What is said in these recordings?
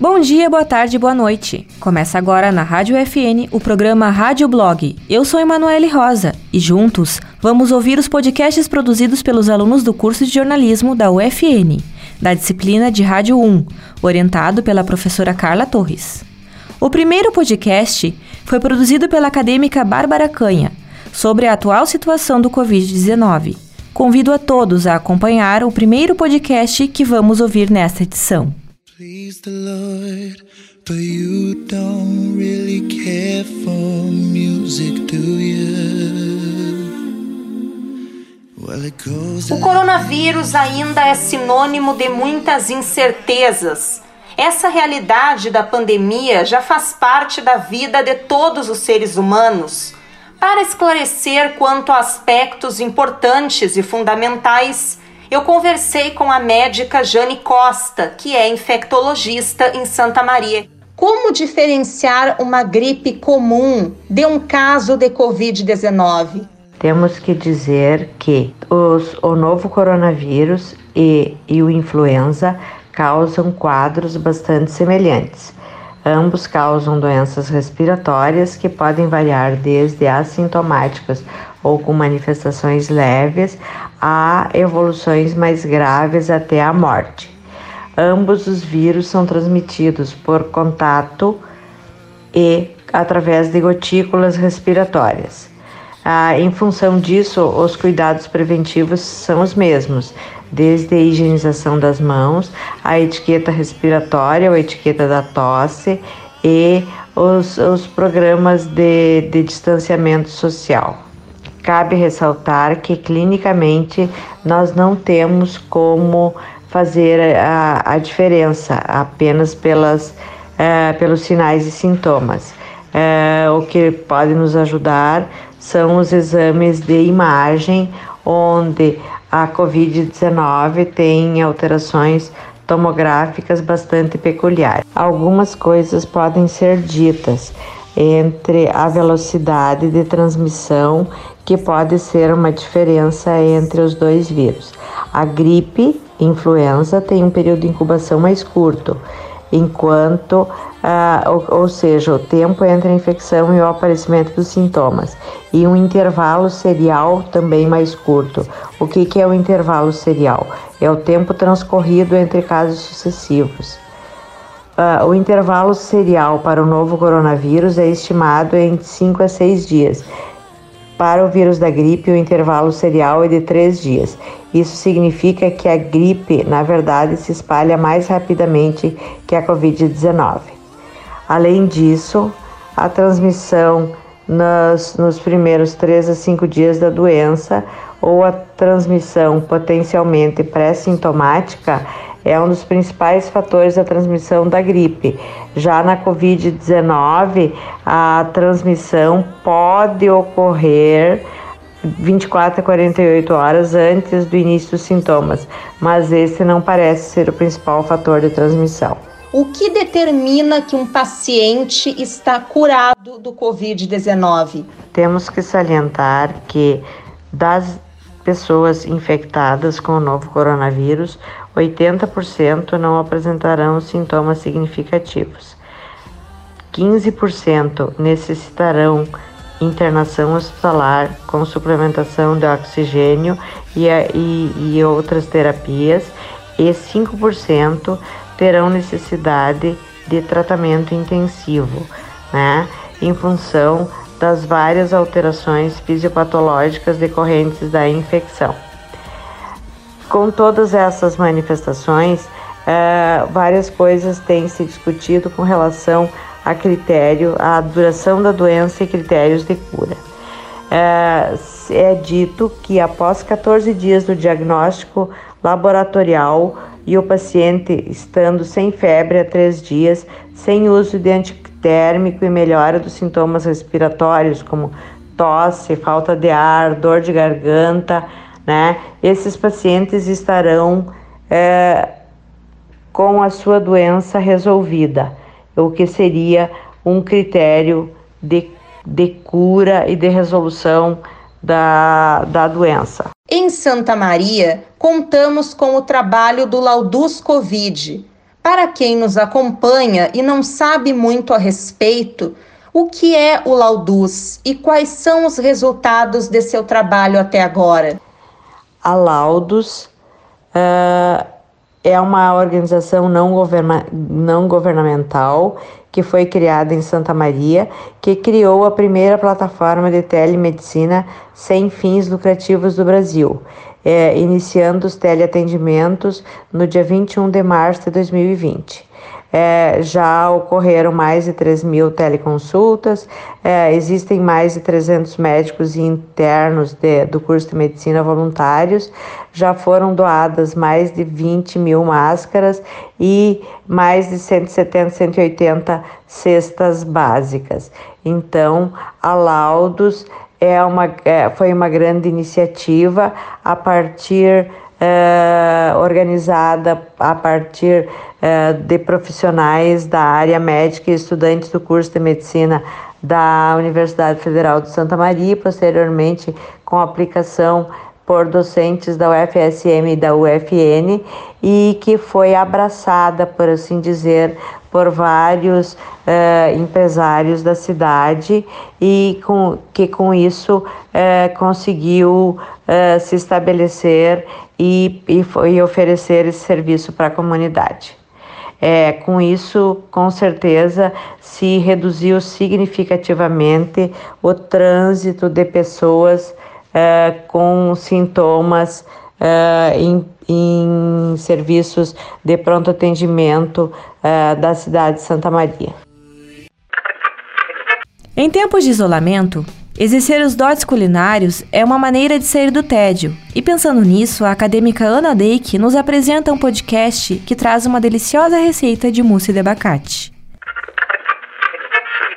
Bom dia, boa tarde, boa noite. Começa agora na Rádio FN o programa Rádio Blog. Eu sou Emanuele Rosa e juntos vamos ouvir os podcasts produzidos pelos alunos do curso de jornalismo da UFN, da disciplina de Rádio 1, orientado pela professora Carla Torres. O primeiro podcast foi produzido pela acadêmica Bárbara Canha, sobre a atual situação do Covid-19. Convido a todos a acompanhar o primeiro podcast que vamos ouvir nesta edição. The Lord, but you don't really care for music, do you? O coronavírus ainda é sinônimo de muitas incertezas. Essa realidade da pandemia já faz parte da vida de todos os seres humanos. Para esclarecer quanto a aspectos importantes e fundamentais, eu conversei com a médica Jane Costa, que é infectologista em Santa Maria. Como diferenciar uma gripe comum de um caso de Covid-19? Temos que dizer que os, o novo coronavírus e, e o influenza causam quadros bastante semelhantes. Ambos causam doenças respiratórias que podem variar desde assintomáticas ou com manifestações leves a evoluções mais graves até a morte. Ambos os vírus são transmitidos por contato e através de gotículas respiratórias. Ah, em função disso, os cuidados preventivos são os mesmos, desde a higienização das mãos, a etiqueta respiratória, a etiqueta da tosse e os, os programas de, de distanciamento social. Cabe ressaltar que clinicamente nós não temos como fazer a, a diferença apenas pelas, uh, pelos sinais e sintomas. Uh, o que pode nos ajudar são os exames de imagem, onde a Covid-19 tem alterações tomográficas bastante peculiares. Algumas coisas podem ser ditas entre a velocidade de transmissão, que pode ser uma diferença entre os dois vírus. A gripe, influenza, tem um período de incubação mais curto, enquanto, ah, ou, ou, seja, o tempo entre a infecção e o aparecimento dos sintomas, e um intervalo serial também mais curto. O que, que é o intervalo serial? É o tempo transcorrido entre casos sucessivos. Uh, o intervalo serial para o novo coronavírus é estimado em 5 a 6 dias. Para o vírus da gripe, o intervalo serial é de 3 dias. Isso significa que a gripe, na verdade, se espalha mais rapidamente que a Covid-19. Além disso, a transmissão nos, nos primeiros 3 a 5 dias da doença ou a transmissão potencialmente pré-sintomática é um dos principais fatores da transmissão da gripe. Já na Covid-19, a transmissão pode ocorrer 24 a 48 horas antes do início dos sintomas, mas esse não parece ser o principal fator de transmissão. O que determina que um paciente está curado do Covid-19? Temos que salientar que das pessoas infectadas com o novo coronavírus, 80% não apresentarão sintomas significativos. 15% necessitarão internação hospitalar com suplementação de oxigênio e, e, e outras terapias, e 5% terão necessidade de tratamento intensivo, né, em função das várias alterações fisiopatológicas decorrentes da infecção. Com todas essas manifestações, é, várias coisas têm se discutido com relação a critério, a duração da doença e critérios de cura. É, é dito que após 14 dias do diagnóstico laboratorial e o paciente estando sem febre há três dias, sem uso de antitérmico e melhora dos sintomas respiratórios, como tosse, falta de ar, dor de garganta, né? Esses pacientes estarão é, com a sua doença resolvida, o que seria um critério de, de cura e de resolução da, da doença. Em Santa Maria, contamos com o trabalho do Laudus Covid. Para quem nos acompanha e não sabe muito a respeito, o que é o Laudus e quais são os resultados de seu trabalho até agora? A Laudus uh, é uma organização não, governa não governamental que foi criada em Santa Maria, que criou a primeira plataforma de telemedicina sem fins lucrativos do Brasil, é, iniciando os teleatendimentos no dia 21 de março de 2020. É, já ocorreram mais de 3 mil teleconsultas, é, existem mais de 300 médicos internos de, do curso de medicina voluntários, já foram doadas mais de 20 mil máscaras e mais de 170, 180 cestas básicas. Então, a Laudos é uma, é, foi uma grande iniciativa a partir é, organizada a partir é, de profissionais da área médica e estudantes do curso de medicina da Universidade Federal de Santa Maria, posteriormente com aplicação por docentes da UFSM e da UFN e que foi abraçada, por assim dizer, por vários uh, empresários da cidade e com, que com isso uh, conseguiu se estabelecer e, e, e oferecer esse serviço para a comunidade. É, com isso, com certeza, se reduziu significativamente o trânsito de pessoas é, com sintomas é, em, em, serviços de pronto atendimento é, da cidade de Santa Maria. Em tempos de isolamento, exercer os dotes culinários é uma maneira de sair do tédio. E pensando nisso, a acadêmica Ana Deik nos apresenta um podcast que traz uma deliciosa receita de mousse de abacate.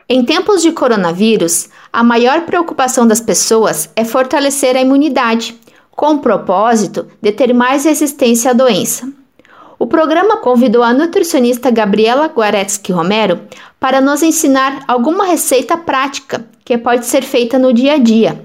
Em tempos de coronavírus, a maior preocupação das pessoas é fortalecer a imunidade, com o propósito de ter mais resistência à doença. O programa convidou a nutricionista Gabriela Guaretzky Romero para nos ensinar alguma receita prática que pode ser feita no dia a dia.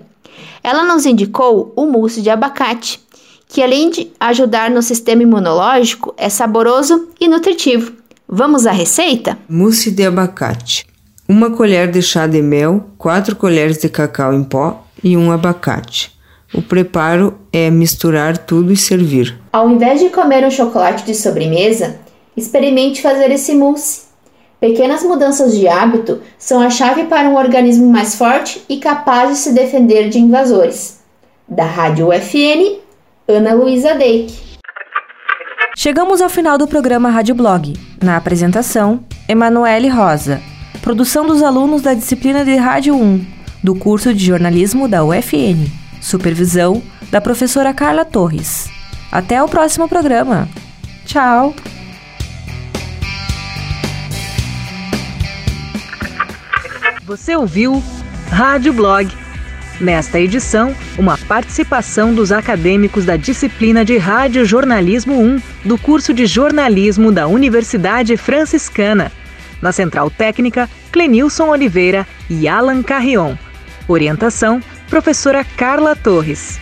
Ela nos indicou o mousse de abacate, que além de ajudar no sistema imunológico, é saboroso e nutritivo. Vamos à receita? Mousse de abacate. Uma colher de chá de mel, quatro colheres de cacau em pó e um abacate. O preparo é misturar tudo e servir. Ao invés de comer um chocolate de sobremesa, experimente fazer esse mousse. Pequenas mudanças de hábito são a chave para um organismo mais forte e capaz de se defender de invasores. Da Rádio UFN, Ana Luísa Deik. Chegamos ao final do programa Rádio Blog. Na apresentação, Emanuele Rosa. Produção dos alunos da disciplina de Rádio 1, do curso de jornalismo da UFN. Supervisão da professora Carla Torres. Até o próximo programa. Tchau! Você ouviu Rádio Blog. Nesta edição, uma participação dos acadêmicos da disciplina de Rádio Jornalismo 1 do curso de jornalismo da Universidade Franciscana. Na Central Técnica, Clenilson Oliveira e Alan Carrion. Orientação: professora Carla Torres.